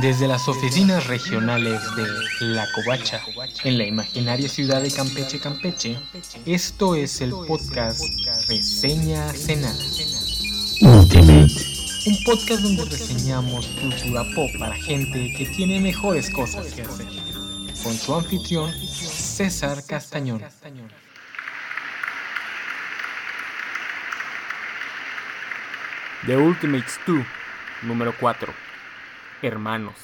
Desde las oficinas regionales de La Covacha, en la imaginaria ciudad de Campeche, Campeche, esto es el podcast Reseña Cenada. Un podcast donde reseñamos cultura pop para gente que tiene mejores cosas que hacer. Con su anfitrión, César Castañón. The Ultimates 2, número 4. Hermanos.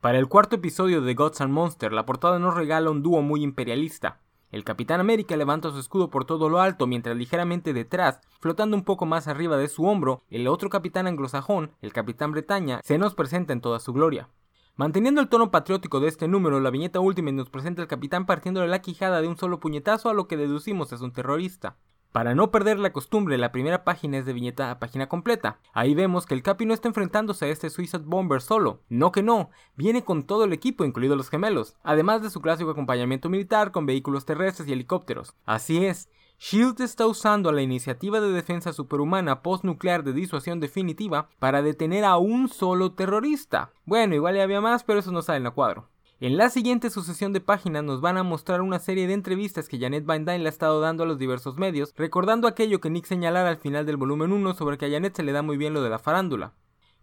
Para el cuarto episodio de Gods and Monsters, la portada nos regala un dúo muy imperialista. El Capitán América levanta su escudo por todo lo alto, mientras ligeramente detrás, flotando un poco más arriba de su hombro, el otro capitán anglosajón, el Capitán Bretaña, se nos presenta en toda su gloria. Manteniendo el tono patriótico de este número, la viñeta última nos presenta al capitán partiéndole la quijada de un solo puñetazo a lo que deducimos es un terrorista. Para no perder la costumbre, la primera página es de viñeta a página completa. Ahí vemos que el Capi no está enfrentándose a este Suicide Bomber solo. No que no, viene con todo el equipo, incluidos los gemelos, además de su clásico acompañamiento militar con vehículos terrestres y helicópteros. Así es, Shield está usando la iniciativa de defensa superhumana postnuclear de disuasión definitiva para detener a un solo terrorista. Bueno, igual ya había más, pero eso no sale en el cuadro. En la siguiente sucesión de páginas nos van a mostrar una serie de entrevistas que Janet Van Dyne le ha estado dando a los diversos medios, recordando aquello que Nick señalara al final del volumen 1 sobre que a Janet se le da muy bien lo de la farándula.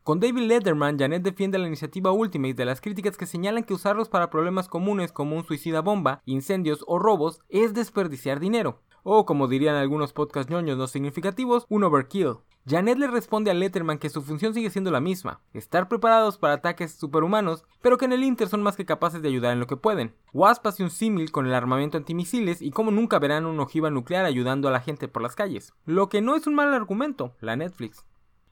Con David Letterman, Janet defiende la iniciativa Ultimate de las críticas que señalan que usarlos para problemas comunes como un suicida bomba, incendios o robos es desperdiciar dinero, o como dirían algunos podcast ñoños no significativos, un overkill. Janet le responde a Letterman que su función sigue siendo la misma, estar preparados para ataques superhumanos, pero que en el Inter son más que capaces de ayudar en lo que pueden. Wasp hace un símil con el armamento antimisiles y como nunca verán un ojiva nuclear ayudando a la gente por las calles. Lo que no es un mal argumento, la Netflix.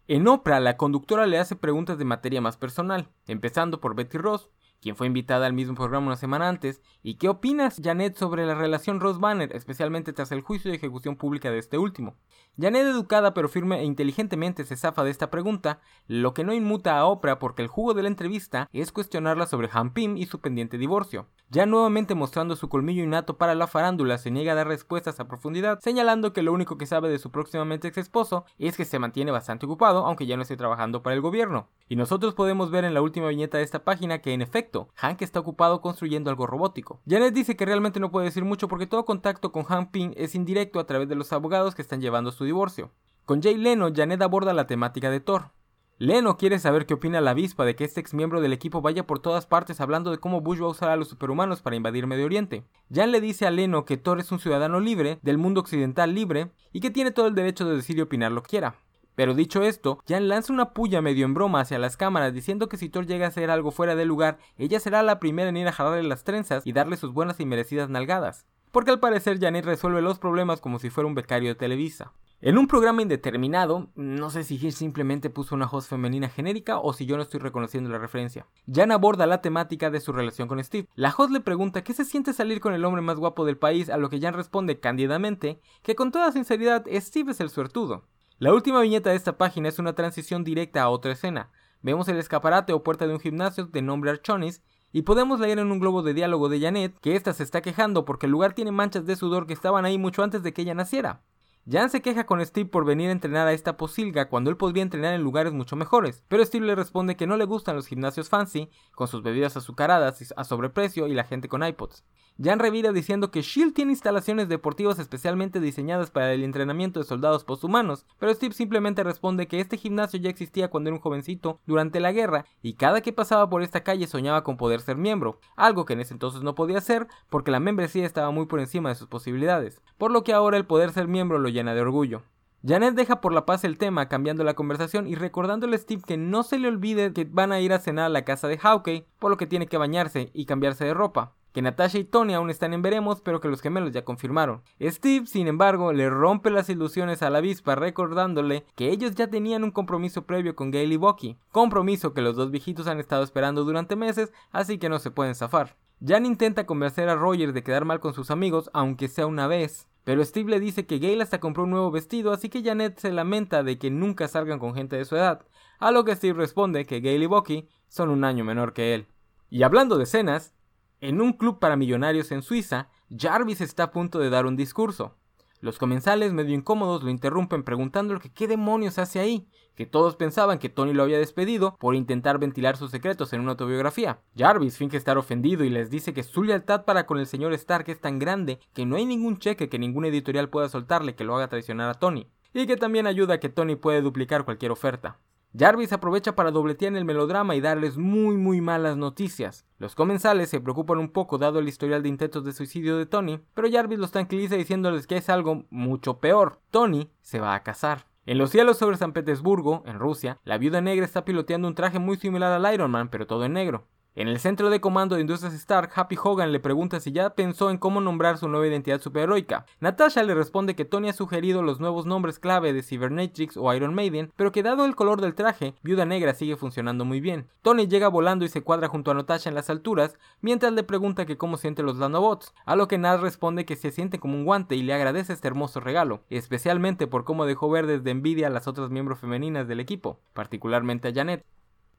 En Oprah, la conductora le hace preguntas de materia más personal, empezando por Betty Ross, quien fue invitada al mismo programa una semana antes, y qué opinas, Janet, sobre la relación Ross Banner, especialmente tras el juicio de ejecución pública de este último. Janet, educada pero firme e inteligentemente, se zafa de esta pregunta, lo que no inmuta a Oprah porque el jugo de la entrevista es cuestionarla sobre Han Pym y su pendiente divorcio. Ya nuevamente mostrando su colmillo innato para la farándula, se niega a dar respuestas a profundidad, señalando que lo único que sabe de su próximamente ex esposo es que se mantiene bastante ocupado, aunque ya no esté trabajando para el gobierno. Y nosotros podemos ver en la última viñeta de esta página que en efecto, Hank está ocupado construyendo algo robótico. Janet dice que realmente no puede decir mucho porque todo contacto con Hank Pym es indirecto a través de los abogados que están llevando su divorcio. Con Jay Leno, Janet aborda la temática de Thor. Leno quiere saber qué opina la avispa de que este ex miembro del equipo vaya por todas partes hablando de cómo Bush va a usar a los superhumanos para invadir Medio Oriente. Jan le dice a Leno que Thor es un ciudadano libre, del mundo occidental libre, y que tiene todo el derecho de decir y opinar lo que quiera. Pero dicho esto, Jan lanza una puya medio en broma hacia las cámaras diciendo que si Thor llega a hacer algo fuera de lugar, ella será la primera en ir a jalarle las trenzas y darle sus buenas y merecidas nalgadas. Porque al parecer Janet resuelve los problemas como si fuera un becario de Televisa. En un programa indeterminado, no sé si Hirsch simplemente puso una host femenina genérica o si yo no estoy reconociendo la referencia. Jan aborda la temática de su relación con Steve. La host le pregunta qué se siente salir con el hombre más guapo del país, a lo que Jan responde cándidamente que con toda sinceridad Steve es el suertudo. La última viñeta de esta página es una transición directa a otra escena. Vemos el escaparate o puerta de un gimnasio de nombre Archonis y podemos leer en un globo de diálogo de Janet que ésta se está quejando porque el lugar tiene manchas de sudor que estaban ahí mucho antes de que ella naciera. Jan se queja con Steve por venir a entrenar a esta posilga cuando él podría entrenar en lugares mucho mejores, pero Steve le responde que no le gustan los gimnasios fancy, con sus bebidas azucaradas a sobreprecio y la gente con iPods. Jan revira diciendo que Shield tiene instalaciones deportivas especialmente diseñadas para el entrenamiento de soldados posthumanos, pero Steve simplemente responde que este gimnasio ya existía cuando era un jovencito durante la guerra y cada que pasaba por esta calle soñaba con poder ser miembro, algo que en ese entonces no podía hacer porque la membresía estaba muy por encima de sus posibilidades, por lo que ahora el poder ser miembro lo llena de orgullo. Janet deja por la paz el tema, cambiando la conversación y recordándole a Steve que no se le olvide que van a ir a cenar a la casa de Hawkeye, por lo que tiene que bañarse y cambiarse de ropa que Natasha y Tony aún están en veremos, pero que los gemelos ya confirmaron. Steve, sin embargo, le rompe las ilusiones a la avispa recordándole que ellos ya tenían un compromiso previo con Gail y Bucky, compromiso que los dos viejitos han estado esperando durante meses, así que no se pueden zafar. Jan intenta convencer a Roger de quedar mal con sus amigos, aunque sea una vez. Pero Steve le dice que Gail hasta compró un nuevo vestido, así que Janet se lamenta de que nunca salgan con gente de su edad. A lo que Steve responde que Gail y Bucky son un año menor que él. Y hablando de escenas, en un club para millonarios en Suiza, Jarvis está a punto de dar un discurso. Los comensales, medio incómodos, lo interrumpen preguntándole que qué demonios hace ahí, que todos pensaban que Tony lo había despedido por intentar ventilar sus secretos en una autobiografía. Jarvis finge estar ofendido y les dice que su lealtad para con el señor Stark es tan grande que no hay ningún cheque que ninguna editorial pueda soltarle que lo haga traicionar a Tony, y que también ayuda a que Tony puede duplicar cualquier oferta. Jarvis aprovecha para dobletear en el melodrama y darles muy muy malas noticias. Los comensales se preocupan un poco dado el historial de intentos de suicidio de Tony, pero Jarvis los tranquiliza diciéndoles que es algo mucho peor. Tony se va a casar. En los cielos sobre San Petersburgo, en Rusia, la viuda negra está piloteando un traje muy similar al Iron Man, pero todo en negro. En el centro de comando de Industrias Stark, Happy Hogan le pregunta si ya pensó en cómo nombrar su nueva identidad superheroica. Natasha le responde que Tony ha sugerido los nuevos nombres clave de Cybernetrix o Iron Maiden, pero que dado el color del traje, Viuda Negra sigue funcionando muy bien. Tony llega volando y se cuadra junto a Natasha en las alturas, mientras le pregunta que cómo siente los nanobots, a lo que Naz responde que se siente como un guante y le agradece este hermoso regalo, especialmente por cómo dejó ver desde envidia a las otras miembros femeninas del equipo, particularmente a Janet.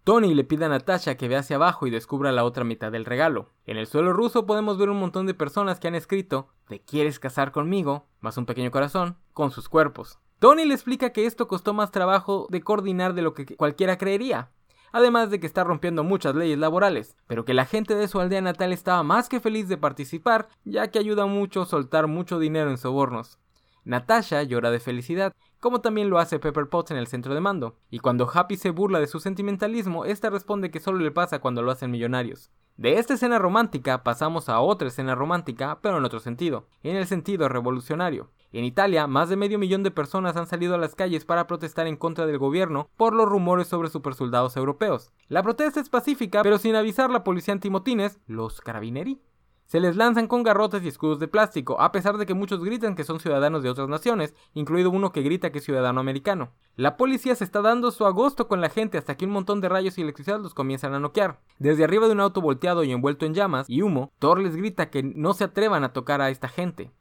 Tony le pide a Natasha que vea hacia abajo y descubra la otra mitad del regalo. En el suelo ruso podemos ver un montón de personas que han escrito ¿Te quieres casar conmigo? más un pequeño corazón, con sus cuerpos. Tony le explica que esto costó más trabajo de coordinar de lo que cualquiera creería, además de que está rompiendo muchas leyes laborales, pero que la gente de su aldea natal estaba más que feliz de participar, ya que ayuda mucho soltar mucho dinero en sobornos. Natasha llora de felicidad, como también lo hace Pepper Potts en el centro de mando, y cuando Happy se burla de su sentimentalismo, esta responde que solo le pasa cuando lo hacen millonarios. De esta escena romántica pasamos a otra escena romántica, pero en otro sentido, en el sentido revolucionario. En Italia, más de medio millón de personas han salido a las calles para protestar en contra del gobierno por los rumores sobre supersoldados europeos. La protesta es pacífica, pero sin avisar la policía antimotines, los carabineri, se les lanzan con garrotes y escudos de plástico, a pesar de que muchos gritan que son ciudadanos de otras naciones, incluido uno que grita que es ciudadano americano. La policía se está dando su agosto con la gente hasta que un montón de rayos y electricidad los comienzan a noquear. Desde arriba de un auto volteado y envuelto en llamas y humo, Thor les grita que no se atrevan a tocar a esta gente.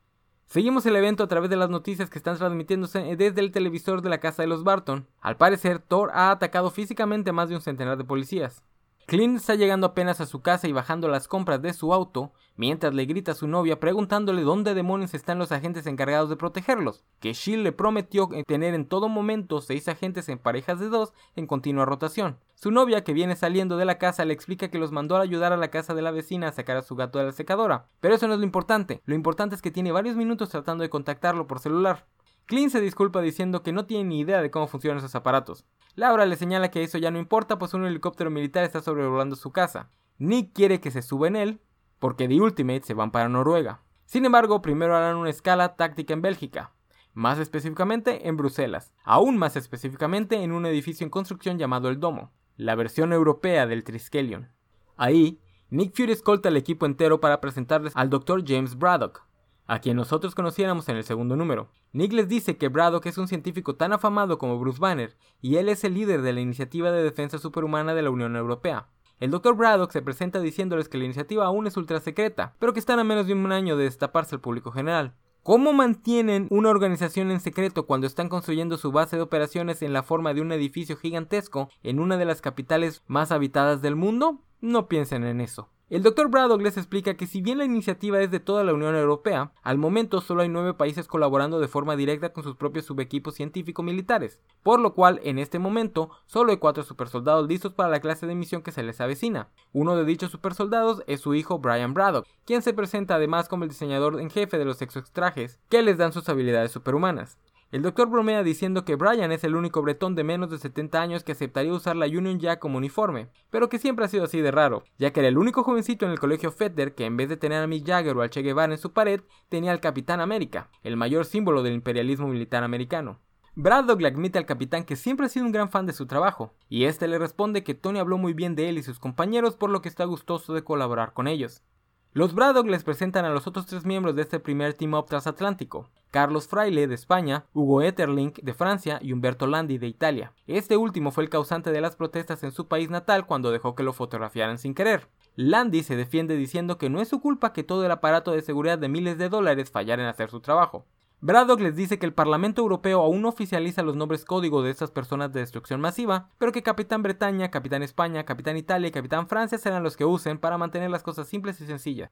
Seguimos el evento a través de las noticias que están transmitiéndose desde el televisor de la casa de los Barton. Al parecer, Thor ha atacado físicamente a más de un centenar de policías. Clint está llegando apenas a su casa y bajando las compras de su auto, mientras le grita a su novia preguntándole dónde demonios están los agentes encargados de protegerlos, que Shield le prometió tener en todo momento seis agentes en parejas de dos en continua rotación. Su novia, que viene saliendo de la casa, le explica que los mandó a ayudar a la casa de la vecina a sacar a su gato de la secadora. Pero eso no es lo importante, lo importante es que tiene varios minutos tratando de contactarlo por celular. Clint se disculpa diciendo que no tiene ni idea de cómo funcionan esos aparatos. Laura le señala que eso ya no importa, pues un helicóptero militar está sobrevolando su casa. Nick quiere que se suba en él, porque The Ultimate se van para Noruega. Sin embargo, primero harán una escala táctica en Bélgica, más específicamente en Bruselas, aún más específicamente en un edificio en construcción llamado El Domo, la versión europea del Triskelion. Ahí, Nick Fury escolta al equipo entero para presentarles al Dr. James Braddock, a quien nosotros conociéramos en el segundo número. Nick les dice que Braddock es un científico tan afamado como Bruce Banner, y él es el líder de la Iniciativa de Defensa Superhumana de la Unión Europea. El Dr. Braddock se presenta diciéndoles que la iniciativa aún es ultra secreta, pero que están a menos de un año de destaparse al público general. ¿Cómo mantienen una organización en secreto cuando están construyendo su base de operaciones en la forma de un edificio gigantesco en una de las capitales más habitadas del mundo? No piensen en eso. El Dr. Braddock les explica que si bien la iniciativa es de toda la Unión Europea, al momento solo hay nueve países colaborando de forma directa con sus propios subequipos científico-militares, por lo cual en este momento solo hay cuatro supersoldados listos para la clase de misión que se les avecina. Uno de dichos supersoldados es su hijo Brian Braddock, quien se presenta además como el diseñador en jefe de los exotrajes que les dan sus habilidades superhumanas. El doctor bromea diciendo que Brian es el único bretón de menos de 70 años que aceptaría usar la Union Jack como uniforme, pero que siempre ha sido así de raro, ya que era el único jovencito en el colegio Fetter que en vez de tener a Mick Jagger o al Che Guevara en su pared, tenía al Capitán América, el mayor símbolo del imperialismo militar americano. Braddock le admite al capitán que siempre ha sido un gran fan de su trabajo, y este le responde que Tony habló muy bien de él y sus compañeros por lo que está gustoso de colaborar con ellos. Los Braddock les presentan a los otros tres miembros de este primer Team Up transatlántico, Carlos Fraile de España, Hugo Etterlink de Francia y Humberto Landi de Italia. Este último fue el causante de las protestas en su país natal cuando dejó que lo fotografiaran sin querer. Landi se defiende diciendo que no es su culpa que todo el aparato de seguridad de miles de dólares fallara en hacer su trabajo. Braddock les dice que el Parlamento Europeo aún no oficializa los nombres código de estas personas de destrucción masiva, pero que Capitán Bretaña, Capitán España, Capitán Italia y Capitán Francia serán los que usen para mantener las cosas simples y sencillas.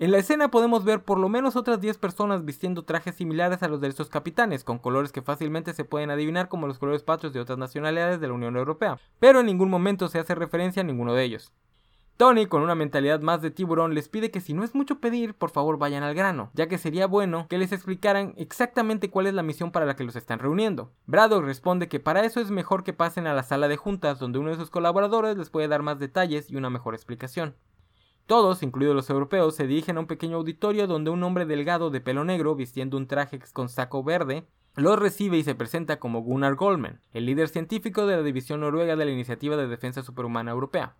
En la escena podemos ver por lo menos otras 10 personas vistiendo trajes similares a los de estos capitanes, con colores que fácilmente se pueden adivinar como los colores patrios de otras nacionalidades de la Unión Europea, pero en ningún momento se hace referencia a ninguno de ellos. Tony, con una mentalidad más de tiburón, les pide que si no es mucho pedir, por favor vayan al grano, ya que sería bueno que les explicaran exactamente cuál es la misión para la que los están reuniendo. Braddock responde que para eso es mejor que pasen a la sala de juntas, donde uno de sus colaboradores les puede dar más detalles y una mejor explicación. Todos, incluidos los europeos, se dirigen a un pequeño auditorio donde un hombre delgado de pelo negro, vistiendo un traje con saco verde, los recibe y se presenta como Gunnar Goldman, el líder científico de la división noruega de la Iniciativa de Defensa Superhumana Europea.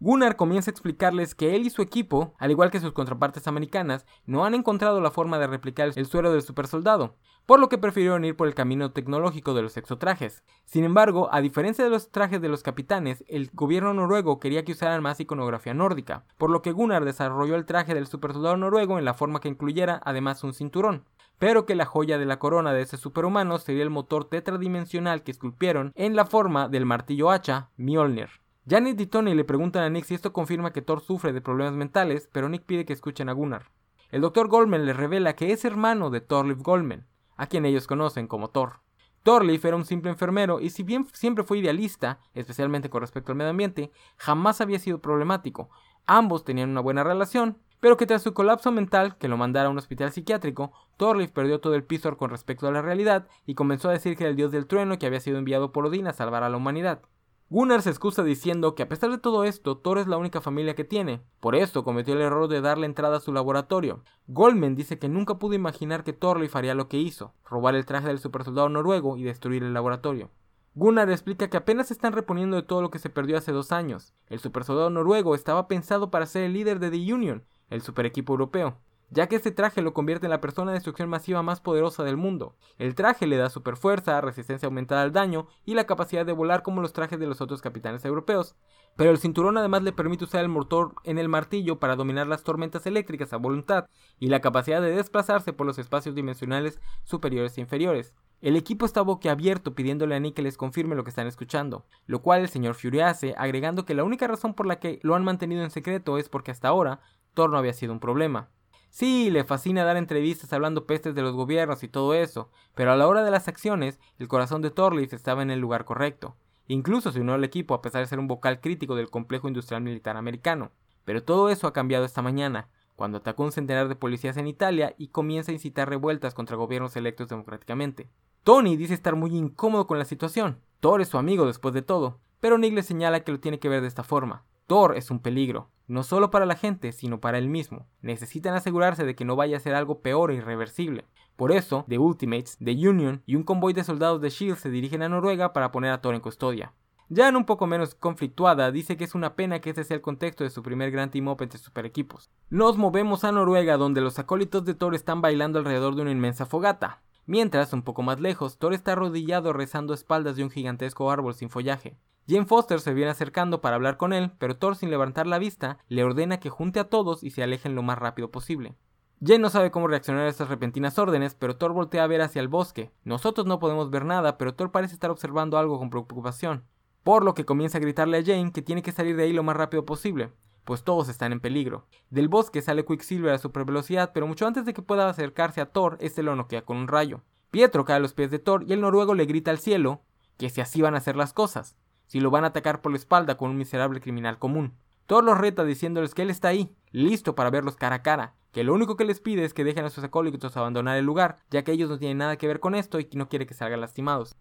Gunnar comienza a explicarles que él y su equipo, al igual que sus contrapartes americanas, no han encontrado la forma de replicar el suero del supersoldado, por lo que prefirieron ir por el camino tecnológico de los exotrajes. Sin embargo, a diferencia de los trajes de los capitanes, el gobierno noruego quería que usaran más iconografía nórdica, por lo que Gunnar desarrolló el traje del supersoldado noruego en la forma que incluyera además un cinturón pero que la joya de la corona de ese superhumano sería el motor tetradimensional que esculpieron en la forma del martillo hacha Mjolnir. Janet y Tony le preguntan a Nick si esto confirma que Thor sufre de problemas mentales, pero Nick pide que escuchen a Gunnar. El Dr. Goldman les revela que es hermano de Thorleif Goldman, a quien ellos conocen como Thor. Thorleif era un simple enfermero y si bien siempre fue idealista, especialmente con respecto al medio ambiente, jamás había sido problemático. Ambos tenían una buena relación, pero que tras su colapso mental, que lo mandara a un hospital psiquiátrico, Thorleif perdió todo el piso con respecto a la realidad y comenzó a decir que era el dios del trueno que había sido enviado por Odín a salvar a la humanidad. Gunnar se excusa diciendo que a pesar de todo esto, Thor es la única familia que tiene, por eso cometió el error de darle entrada a su laboratorio. Goldman dice que nunca pudo imaginar que Thorleif haría lo que hizo, robar el traje del supersoldado noruego y destruir el laboratorio. Gunnar explica que apenas se están reponiendo de todo lo que se perdió hace dos años. El supersoldado noruego estaba pensado para ser el líder de The Union, el super equipo europeo ya que este traje lo convierte en la persona de destrucción masiva más poderosa del mundo. El traje le da superfuerza, resistencia aumentada al daño y la capacidad de volar como los trajes de los otros capitanes europeos. Pero el cinturón además le permite usar el motor en el martillo para dominar las tormentas eléctricas a voluntad y la capacidad de desplazarse por los espacios dimensionales superiores e inferiores. El equipo está boquiabierto pidiéndole a Nick que les confirme lo que están escuchando, lo cual el señor Fury hace, agregando que la única razón por la que lo han mantenido en secreto es porque hasta ahora Thor no había sido un problema. Sí, le fascina dar entrevistas hablando pestes de los gobiernos y todo eso, pero a la hora de las acciones, el corazón de Thorleif estaba en el lugar correcto. Incluso se unió al equipo a pesar de ser un vocal crítico del complejo industrial militar americano. Pero todo eso ha cambiado esta mañana, cuando atacó un centenar de policías en Italia y comienza a incitar revueltas contra gobiernos electos democráticamente. Tony dice estar muy incómodo con la situación. Thor es su amigo después de todo, pero Nick le señala que lo tiene que ver de esta forma. Thor es un peligro, no solo para la gente, sino para él mismo. Necesitan asegurarse de que no vaya a ser algo peor e irreversible. Por eso, The Ultimates, The Union y un convoy de soldados de SHIELD se dirigen a Noruega para poner a Thor en custodia. en un poco menos conflictuada, dice que es una pena que ese sea el contexto de su primer gran team up entre super equipos. Nos movemos a Noruega donde los acólitos de Thor están bailando alrededor de una inmensa fogata. Mientras, un poco más lejos, Thor está arrodillado rezando a espaldas de un gigantesco árbol sin follaje. Jane Foster se viene acercando para hablar con él, pero Thor sin levantar la vista le ordena que junte a todos y se alejen lo más rápido posible. Jane no sabe cómo reaccionar a estas repentinas órdenes, pero Thor voltea a ver hacia el bosque. Nosotros no podemos ver nada, pero Thor parece estar observando algo con preocupación. Por lo que comienza a gritarle a Jane que tiene que salir de ahí lo más rápido posible, pues todos están en peligro. Del bosque sale Quicksilver a super velocidad, pero mucho antes de que pueda acercarse a Thor, este lo noquea con un rayo. Pietro cae a los pies de Thor y el noruego le grita al cielo que si así van a hacer las cosas si lo van a atacar por la espalda con un miserable criminal común. Thor los reta diciéndoles que él está ahí, listo para verlos cara a cara, que lo único que les pide es que dejen a sus acólitos abandonar el lugar, ya que ellos no tienen nada que ver con esto y no quiere que salgan lastimados.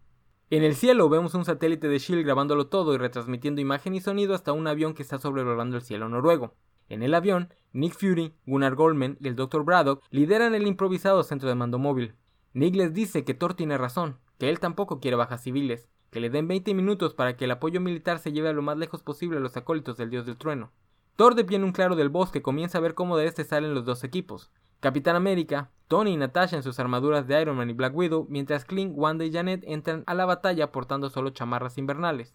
En el cielo vemos un satélite de Shield grabándolo todo y retransmitiendo imagen y sonido hasta un avión que está sobrevolando el cielo noruego. En el avión, Nick Fury, Gunnar Goldman y el Dr. Braddock lideran el improvisado centro de mando móvil. Nick les dice que Thor tiene razón, que él tampoco quiere bajas civiles, que le den 20 minutos para que el apoyo militar se lleve a lo más lejos posible a los acólitos del dios del trueno. Thor de pie en un claro del bosque comienza a ver cómo de este salen los dos equipos. Capitán América, Tony y Natasha en sus armaduras de Iron Man y Black Widow, mientras Clint, Wanda y Janet entran a la batalla portando solo chamarras invernales.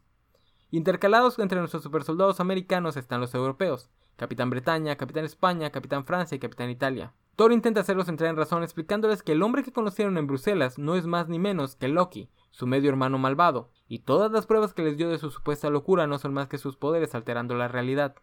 Intercalados entre nuestros supersoldados americanos están los europeos, Capitán Bretaña, Capitán España, Capitán Francia y Capitán Italia. Thor intenta hacerlos entrar en razón explicándoles que el hombre que conocieron en Bruselas no es más ni menos que Loki, su medio hermano malvado, y todas las pruebas que les dio de su supuesta locura no son más que sus poderes alterando la realidad.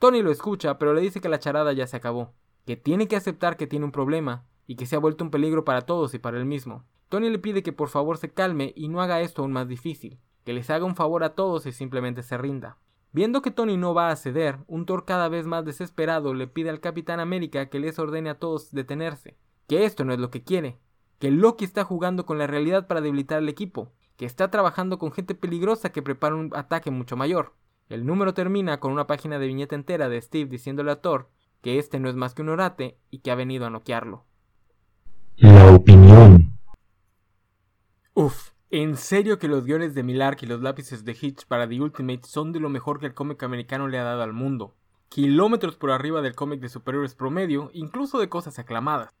Tony lo escucha, pero le dice que la charada ya se acabó, que tiene que aceptar que tiene un problema y que se ha vuelto un peligro para todos y para él mismo. Tony le pide que por favor se calme y no haga esto aún más difícil, que les haga un favor a todos y simplemente se rinda. Viendo que Tony no va a ceder, un Thor cada vez más desesperado le pide al Capitán América que les ordene a todos detenerse, que esto no es lo que quiere, que Loki está jugando con la realidad para debilitar al equipo, que está trabajando con gente peligrosa que prepara un ataque mucho mayor. El número termina con una página de viñeta entera de Steve diciéndole a Thor que este no es más que un orate y que ha venido a noquearlo. La opinión. Uf, en serio que los guiones de Millark y los lápices de Hitch para The Ultimate son de lo mejor que el cómic americano le ha dado al mundo. Kilómetros por arriba del cómic de superhéroes promedio, incluso de cosas aclamadas.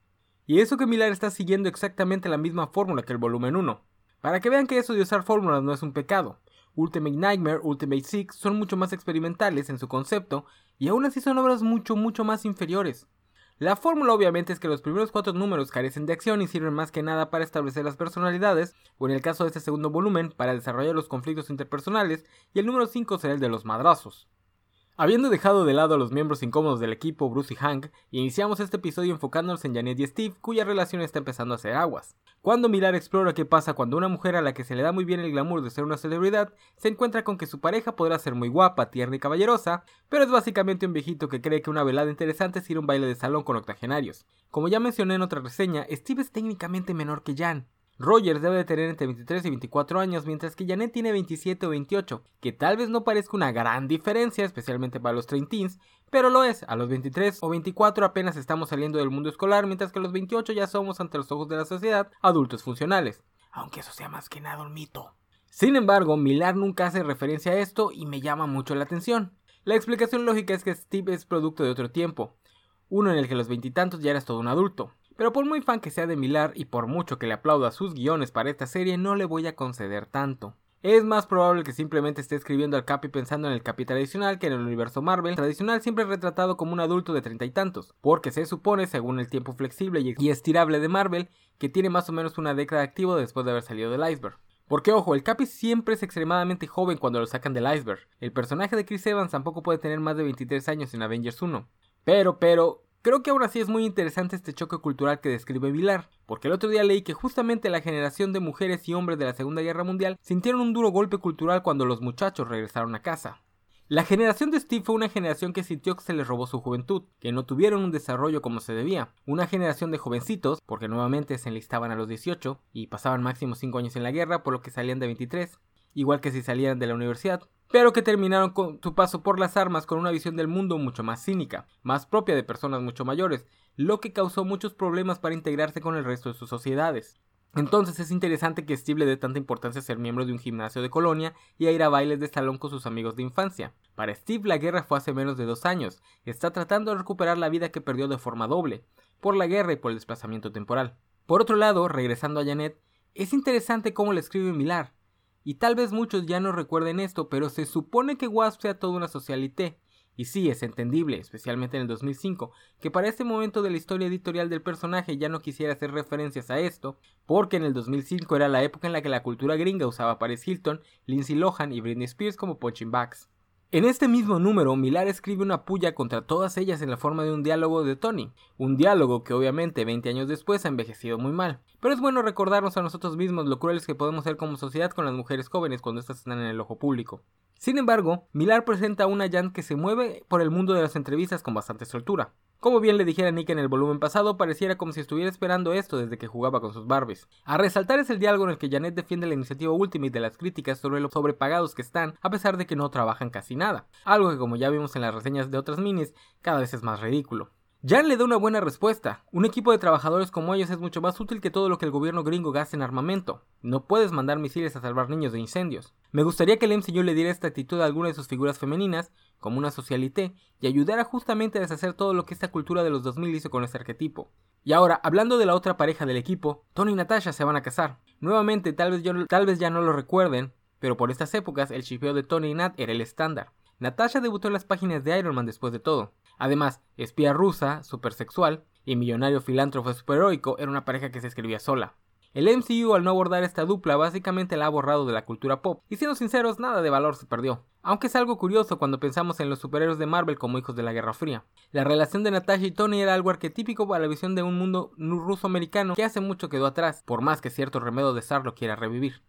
Y eso que Millar está siguiendo exactamente la misma fórmula que el volumen 1. Para que vean que eso de usar fórmulas no es un pecado. Ultimate Nightmare, Ultimate Six son mucho más experimentales en su concepto y aún así son obras mucho mucho más inferiores. La fórmula obviamente es que los primeros cuatro números carecen de acción y sirven más que nada para establecer las personalidades, o en el caso de este segundo volumen, para desarrollar los conflictos interpersonales, y el número 5 será el de los madrazos. Habiendo dejado de lado a los miembros incómodos del equipo, Bruce y Hank, iniciamos este episodio enfocándonos en Janet y Steve, cuya relación está empezando a hacer aguas. Cuando Mirar explora qué pasa cuando una mujer a la que se le da muy bien el glamour de ser una celebridad, se encuentra con que su pareja podrá ser muy guapa, tierna y caballerosa, pero es básicamente un viejito que cree que una velada interesante es ir a un baile de salón con octogenarios. Como ya mencioné en otra reseña, Steve es técnicamente menor que Jan, Rogers debe de tener entre 23 y 24 años, mientras que Janet tiene 27 o 28, que tal vez no parezca una gran diferencia, especialmente para los teens, pero lo es. A los 23 o 24 apenas estamos saliendo del mundo escolar, mientras que a los 28 ya somos ante los ojos de la sociedad adultos funcionales. Aunque eso sea más que nada un mito. Sin embargo, Millar nunca hace referencia a esto y me llama mucho la atención. La explicación lógica es que Steve es producto de otro tiempo, uno en el que los veintitantos ya eres todo un adulto. Pero por muy fan que sea de Millar y por mucho que le aplauda sus guiones para esta serie, no le voy a conceder tanto. Es más probable que simplemente esté escribiendo al Capi pensando en el Capi tradicional que en el universo Marvel tradicional siempre retratado como un adulto de treinta y tantos, porque se supone, según el tiempo flexible y estirable de Marvel, que tiene más o menos una década activo después de haber salido del iceberg. Porque ojo, el Capi siempre es extremadamente joven cuando lo sacan del iceberg. El personaje de Chris Evans tampoco puede tener más de 23 años en Avengers 1. Pero, pero, Creo que aún así es muy interesante este choque cultural que describe Vilar, porque el otro día leí que justamente la generación de mujeres y hombres de la Segunda Guerra Mundial sintieron un duro golpe cultural cuando los muchachos regresaron a casa. La generación de Steve fue una generación que sintió que se les robó su juventud, que no tuvieron un desarrollo como se debía. Una generación de jovencitos, porque nuevamente se enlistaban a los 18 y pasaban máximo 5 años en la guerra, por lo que salían de 23, igual que si salían de la universidad pero que terminaron con su paso por las armas con una visión del mundo mucho más cínica, más propia de personas mucho mayores, lo que causó muchos problemas para integrarse con el resto de sus sociedades. Entonces es interesante que Steve le dé tanta importancia a ser miembro de un gimnasio de colonia y a ir a bailes de salón con sus amigos de infancia. Para Steve la guerra fue hace menos de dos años, está tratando de recuperar la vida que perdió de forma doble, por la guerra y por el desplazamiento temporal. Por otro lado, regresando a Janet, es interesante cómo le escribe Milar, y tal vez muchos ya no recuerden esto, pero se supone que Wasp sea toda una socialité. Y sí, es entendible, especialmente en el 2005, que para este momento de la historia editorial del personaje ya no quisiera hacer referencias a esto, porque en el 2005 era la época en la que la cultura gringa usaba a Paris Hilton, Lindsay Lohan y Britney Spears como punching bags. En este mismo número, Milar escribe una puya contra todas ellas en la forma de un diálogo de Tony, un diálogo que obviamente 20 años después ha envejecido muy mal. Pero es bueno recordarnos a nosotros mismos lo crueles que podemos ser como sociedad con las mujeres jóvenes cuando éstas están en el ojo público. Sin embargo, Milar presenta a una Jan que se mueve por el mundo de las entrevistas con bastante soltura. Como bien le dijera Nick en el volumen pasado, pareciera como si estuviera esperando esto desde que jugaba con sus Barbies. A resaltar es el diálogo en el que Janet defiende la iniciativa Ultimate de las críticas sobre los sobrepagados que están, a pesar de que no trabajan casi nada. Algo que como ya vimos en las reseñas de otras minis, cada vez es más ridículo. Jan le da una buena respuesta. Un equipo de trabajadores como ellos es mucho más útil que todo lo que el gobierno gringo gasta en armamento. No puedes mandar misiles a salvar niños de incendios. Me gustaría que el MCU le diera esta actitud a alguna de sus figuras femeninas, como una socialité, y ayudara justamente a deshacer todo lo que esta cultura de los 2000 hizo con este arquetipo. Y ahora, hablando de la otra pareja del equipo, Tony y Natasha se van a casar. Nuevamente, tal vez, ya no lo recuerden, pero por estas épocas el chipeo de Tony y Nat era el estándar. Natasha debutó en las páginas de Iron Man después de todo. Además, espía rusa, supersexual y millonario filántropo superheroico era una pareja que se escribía sola. El MCU al no abordar esta dupla básicamente la ha borrado de la cultura pop, y siendo sinceros, nada de valor se perdió. Aunque es algo curioso cuando pensamos en los superhéroes de Marvel como hijos de la Guerra Fría. La relación de Natasha y Tony era algo arquetípico para la visión de un mundo ruso-americano que hace mucho quedó atrás, por más que cierto remedio de Sar lo quiera revivir.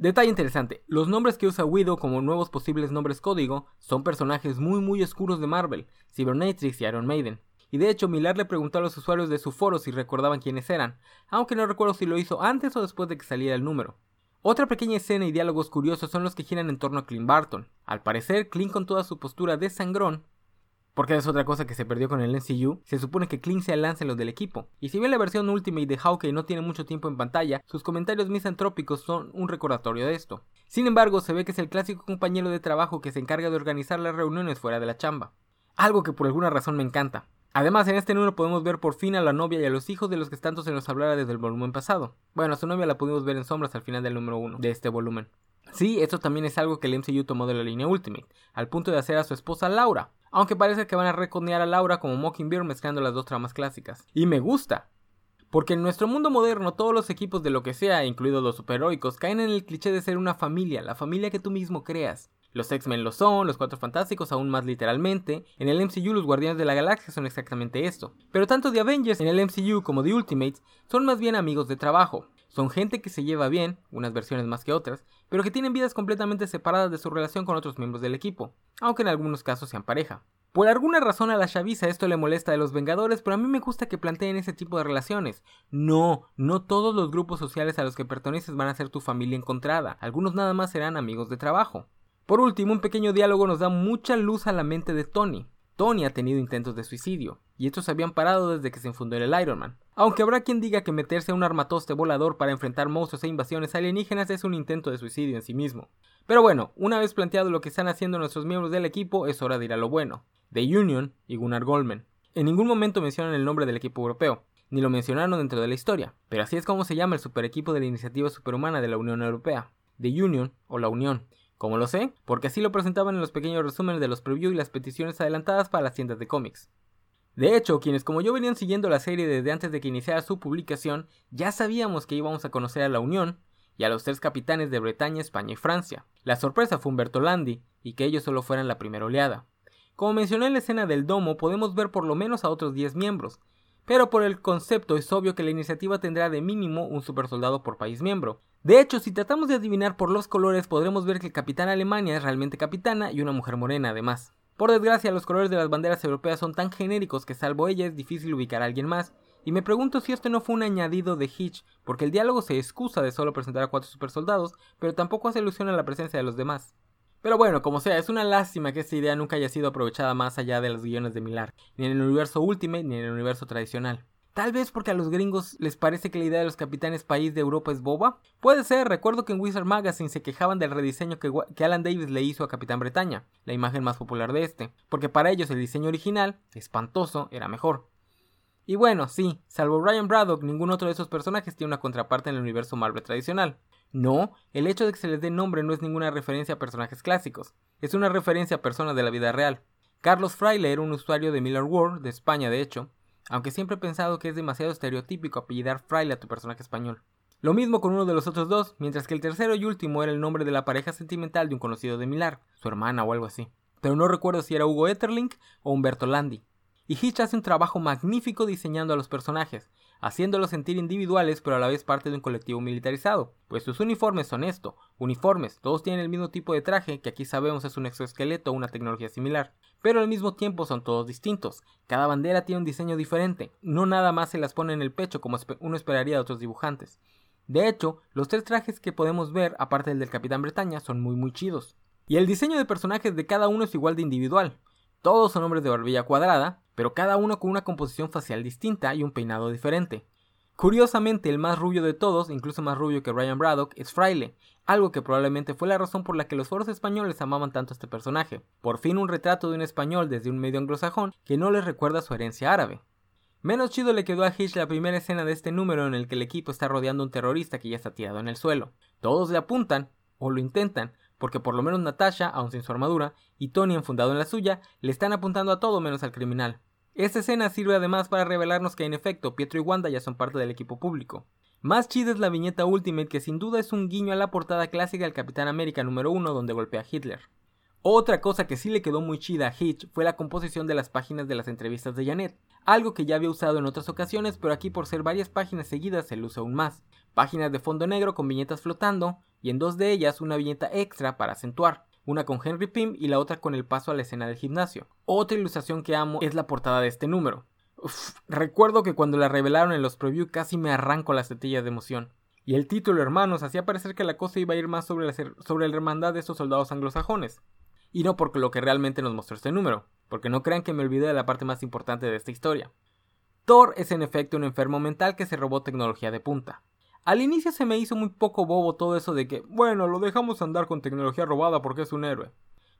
Detalle interesante, los nombres que usa Widow como nuevos posibles nombres código son personajes muy muy oscuros de Marvel, Cybernatrix y Iron Maiden. Y de hecho, Millar le preguntó a los usuarios de su foro si recordaban quiénes eran, aunque no recuerdo si lo hizo antes o después de que saliera el número. Otra pequeña escena y diálogos curiosos son los que giran en torno a Clint Barton. Al parecer, Clint con toda su postura de sangrón, porque es otra cosa que se perdió con el NCU, se supone que Clint sea el los del equipo. Y si bien la versión Ultimate de Hawkeye no tiene mucho tiempo en pantalla, sus comentarios misantrópicos son un recordatorio de esto. Sin embargo, se ve que es el clásico compañero de trabajo que se encarga de organizar las reuniones fuera de la chamba. Algo que por alguna razón me encanta. Además, en este número podemos ver por fin a la novia y a los hijos de los que tanto se nos hablara desde el volumen pasado. Bueno, a su novia la pudimos ver en sombras al final del número 1 de este volumen. Sí, esto también es algo que el MCU tomó de la línea Ultimate, al punto de hacer a su esposa Laura, aunque parece que van a reconear a Laura como Mockingbird mezclando las dos tramas clásicas. Y me gusta, porque en nuestro mundo moderno todos los equipos de lo que sea, incluidos los superheroicos, caen en el cliché de ser una familia, la familia que tú mismo creas. Los X-Men lo son, los Cuatro Fantásticos aún más literalmente. En el MCU los Guardianes de la Galaxia son exactamente esto. Pero tanto The Avengers en el MCU como The Ultimates son más bien amigos de trabajo. Son gente que se lleva bien, unas versiones más que otras, pero que tienen vidas completamente separadas de su relación con otros miembros del equipo, aunque en algunos casos sean pareja. Por alguna razón a la chaviza esto le molesta de los Vengadores, pero a mí me gusta que planteen ese tipo de relaciones. No, no todos los grupos sociales a los que perteneces van a ser tu familia encontrada, algunos nada más serán amigos de trabajo. Por último, un pequeño diálogo nos da mucha luz a la mente de Tony. Tony ha tenido intentos de suicidio, y estos se habían parado desde que se infundó el Iron Man. Aunque habrá quien diga que meterse a un armatoste volador para enfrentar monstruos e invasiones alienígenas es un intento de suicidio en sí mismo. Pero bueno, una vez planteado lo que están haciendo nuestros miembros del equipo, es hora de ir a lo bueno. The Union y Gunnar Goldman. En ningún momento mencionan el nombre del equipo europeo, ni lo mencionaron dentro de la historia, pero así es como se llama el super equipo de la iniciativa superhumana de la Unión Europea, The Union o la Unión, como lo sé? Porque así lo presentaban en los pequeños resúmenes de los previews y las peticiones adelantadas para las tiendas de cómics. De hecho, quienes como yo venían siguiendo la serie desde antes de que iniciara su publicación, ya sabíamos que íbamos a conocer a la Unión y a los tres capitanes de Bretaña, España y Francia. La sorpresa fue Humberto Landi, y que ellos solo fueran la primera oleada. Como mencioné en la escena del domo, podemos ver por lo menos a otros 10 miembros, pero por el concepto es obvio que la iniciativa tendrá de mínimo un supersoldado por país miembro, de hecho, si tratamos de adivinar por los colores, podremos ver que el capitán Alemania es realmente capitana y una mujer morena además. Por desgracia, los colores de las banderas europeas son tan genéricos que salvo ella es difícil ubicar a alguien más, y me pregunto si esto no fue un añadido de Hitch, porque el diálogo se excusa de solo presentar a cuatro supersoldados, pero tampoco hace alusión a la presencia de los demás. Pero bueno, como sea, es una lástima que esta idea nunca haya sido aprovechada más allá de los guiones de Millar, ni en el universo Ultimate ni en el universo tradicional. Tal vez porque a los gringos les parece que la idea de los capitanes país de Europa es boba. Puede ser, recuerdo que en Wizard Magazine se quejaban del rediseño que, Alan Davis le hizo a Capitán Bretaña, la imagen más popular de este, porque para ellos el diseño original, espantoso, era mejor. Y bueno, sí, salvo Ryan Braddock, ningún otro de esos personajes tiene una contraparte en el universo Marvel tradicional. No, el hecho de que se les dé nombre no es ninguna referencia a personajes clásicos, es una referencia a personas de la vida real. Carlos Fraile era un usuario de Miller World, de España de hecho, aunque siempre he pensado que es demasiado estereotípico apellidar Fraile a tu personaje español. Lo mismo con uno de los otros dos, mientras que el tercero y último era el nombre de la pareja sentimental de un conocido de Milar, su hermana o algo así. Pero no recuerdo si era Hugo Etterlink o Humberto Landi. Y Hitch hace un trabajo magnífico diseñando a los personajes, haciéndolos sentir individuales pero a la vez parte de un colectivo militarizado, pues sus uniformes son esto, uniformes, todos tienen el mismo tipo de traje, que aquí sabemos es un exoesqueleto o una tecnología similar, pero al mismo tiempo son todos distintos, cada bandera tiene un diseño diferente, no nada más se las pone en el pecho como uno esperaría de otros dibujantes. De hecho, los tres trajes que podemos ver, aparte del del Capitán Bretaña, son muy muy chidos. Y el diseño de personajes de cada uno es igual de individual. Todos son hombres de barbilla cuadrada, pero cada uno con una composición facial distinta y un peinado diferente. Curiosamente, el más rubio de todos, incluso más rubio que Ryan Braddock, es Fraile, algo que probablemente fue la razón por la que los foros españoles amaban tanto a este personaje. Por fin un retrato de un español desde un medio anglosajón que no les recuerda su herencia árabe. Menos chido le quedó a Hitch la primera escena de este número en el que el equipo está rodeando a un terrorista que ya está tirado en el suelo. Todos le apuntan, o lo intentan, porque por lo menos Natasha, aun sin su armadura, y Tony enfundado en la suya, le están apuntando a todo menos al criminal. Esta escena sirve además para revelarnos que en efecto Pietro y Wanda ya son parte del equipo público. Más chida es la viñeta Ultimate que sin duda es un guiño a la portada clásica del Capitán América número 1 donde golpea a Hitler. Otra cosa que sí le quedó muy chida a Hitch fue la composición de las páginas de las entrevistas de Janet, algo que ya había usado en otras ocasiones, pero aquí por ser varias páginas seguidas se luce aún más. Páginas de fondo negro con viñetas flotando, y en dos de ellas una viñeta extra para acentuar, una con Henry Pym y la otra con el paso a la escena del gimnasio. Otra ilustración que amo es la portada de este número. recuerdo que cuando la revelaron en los previews casi me arranco las tetillas de emoción. Y el título, hermanos, hacía parecer que la cosa iba a ir más sobre la, sobre la hermandad de estos soldados anglosajones y no por lo que realmente nos mostró este número, porque no crean que me olvidé de la parte más importante de esta historia. Thor es en efecto un enfermo mental que se robó tecnología de punta. Al inicio se me hizo muy poco bobo todo eso de que, bueno, lo dejamos andar con tecnología robada porque es un héroe.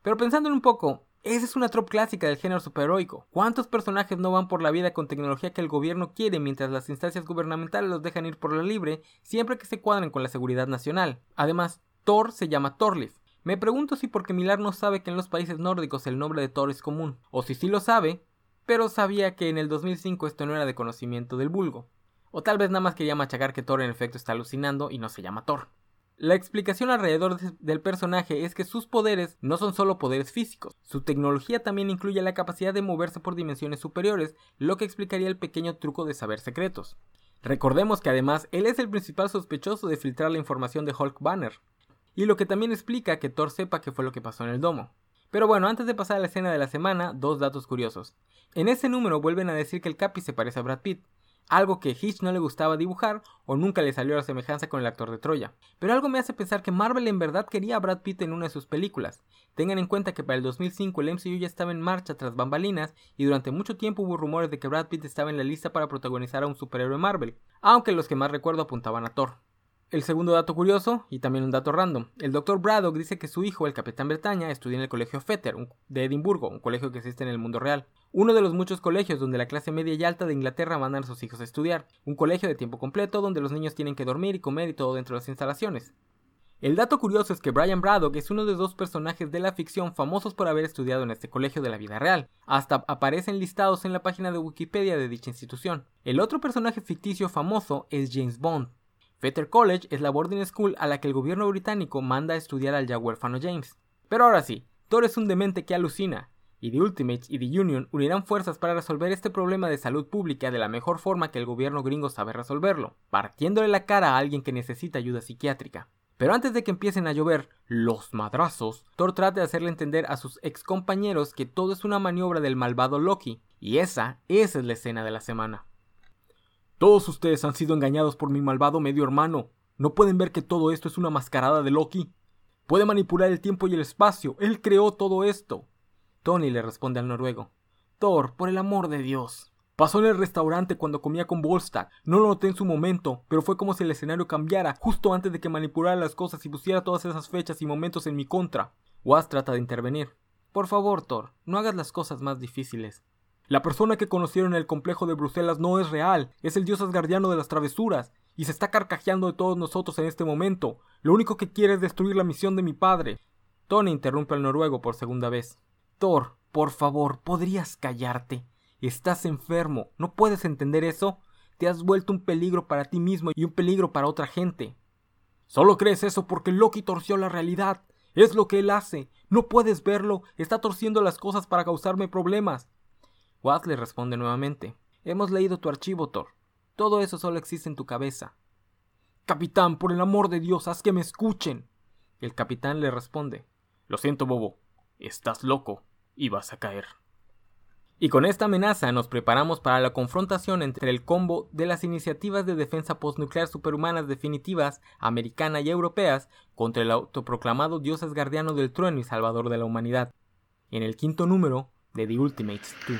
Pero pensándolo un poco, esa es una tropa clásica del género superheroico. ¿Cuántos personajes no van por la vida con tecnología que el gobierno quiere mientras las instancias gubernamentales los dejan ir por la libre siempre que se cuadren con la seguridad nacional? Además, Thor se llama Thorleif, me pregunto si porque Milar no sabe que en los países nórdicos el nombre de Thor es común, o si sí lo sabe, pero sabía que en el 2005 esto no era de conocimiento del vulgo. O tal vez nada más quería machacar que Thor en efecto está alucinando y no se llama Thor. La explicación alrededor del personaje es que sus poderes no son solo poderes físicos, su tecnología también incluye la capacidad de moverse por dimensiones superiores, lo que explicaría el pequeño truco de saber secretos. Recordemos que además él es el principal sospechoso de filtrar la información de Hulk Banner, y lo que también explica que Thor sepa qué fue lo que pasó en el domo. Pero bueno, antes de pasar a la escena de la semana, dos datos curiosos. En ese número vuelven a decir que el Capi se parece a Brad Pitt, algo que Hitch no le gustaba dibujar o nunca le salió a la semejanza con el actor de Troya. Pero algo me hace pensar que Marvel en verdad quería a Brad Pitt en una de sus películas. Tengan en cuenta que para el 2005 el MCU ya estaba en marcha tras bambalinas y durante mucho tiempo hubo rumores de que Brad Pitt estaba en la lista para protagonizar a un superhéroe Marvel, aunque los que más recuerdo apuntaban a Thor. El segundo dato curioso, y también un dato random, el Dr. Braddock dice que su hijo, el Capitán Bretaña, estudia en el Colegio Fetter de Edimburgo, un colegio que existe en el mundo real. Uno de los muchos colegios donde la clase media y alta de Inglaterra mandan a sus hijos a estudiar. Un colegio de tiempo completo donde los niños tienen que dormir y comer y todo dentro de las instalaciones. El dato curioso es que Brian Braddock es uno de dos personajes de la ficción famosos por haber estudiado en este colegio de la vida real. Hasta aparecen listados en la página de Wikipedia de dicha institución. El otro personaje ficticio famoso es James Bond, Fetter College es la boarding school a la que el gobierno británico manda a estudiar al ya huérfano James. Pero ahora sí, Thor es un demente que alucina, y The Ultimates y The Union unirán fuerzas para resolver este problema de salud pública de la mejor forma que el gobierno gringo sabe resolverlo, partiéndole la cara a alguien que necesita ayuda psiquiátrica. Pero antes de que empiecen a llover los madrazos, Thor trata de hacerle entender a sus ex compañeros que todo es una maniobra del malvado Loki, y esa, esa es la escena de la semana. Todos ustedes han sido engañados por mi malvado medio hermano. ¿No pueden ver que todo esto es una mascarada de Loki? Puede manipular el tiempo y el espacio. Él creó todo esto. Tony le responde al noruego. Thor, por el amor de Dios. Pasó en el restaurante cuando comía con Volstagg. No lo noté en su momento, pero fue como si el escenario cambiara justo antes de que manipulara las cosas y pusiera todas esas fechas y momentos en mi contra. Was trata de intervenir. Por favor, Thor, no hagas las cosas más difíciles. La persona que conocieron en el complejo de Bruselas no es real, es el dios asgardiano de las travesuras, y se está carcajeando de todos nosotros en este momento. Lo único que quiere es destruir la misión de mi padre. Tony interrumpe al noruego por segunda vez. Thor, por favor, ¿podrías callarte? Estás enfermo, ¿no puedes entender eso? Te has vuelto un peligro para ti mismo y un peligro para otra gente. Solo crees eso porque Loki torció la realidad. Es lo que él hace. No puedes verlo. Está torciendo las cosas para causarme problemas. Watt le responde nuevamente. Hemos leído tu archivo, Thor. Todo eso solo existe en tu cabeza. Capitán, por el amor de Dios, haz que me escuchen. El capitán le responde. Lo siento, Bobo. Estás loco y vas a caer. Y con esta amenaza nos preparamos para la confrontación entre el combo de las iniciativas de defensa postnuclear superhumanas definitivas, americana y europeas, contra el autoproclamado dios asgardiano del trueno y salvador de la humanidad. En el quinto número de The Ultimates 2.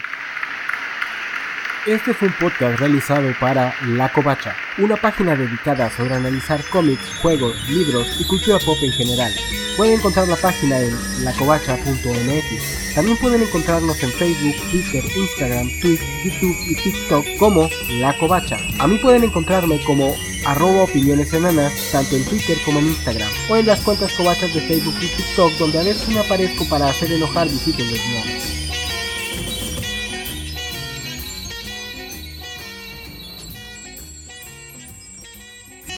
Este fue un podcast realizado para La Covacha, una página dedicada sobre analizar cómics, juegos, libros y cultura pop en general. Pueden encontrar la página en lacovacha.mx. También pueden encontrarnos en Facebook, Twitter, Instagram, Twitch, YouTube y TikTok como La Covacha. A mí pueden encontrarme como arroba opiniones enanas, tanto en Twitter como en Instagram, o en las cuentas covachas de Facebook y TikTok, donde a veces me aparezco para hacer enojar visitas lesbianas.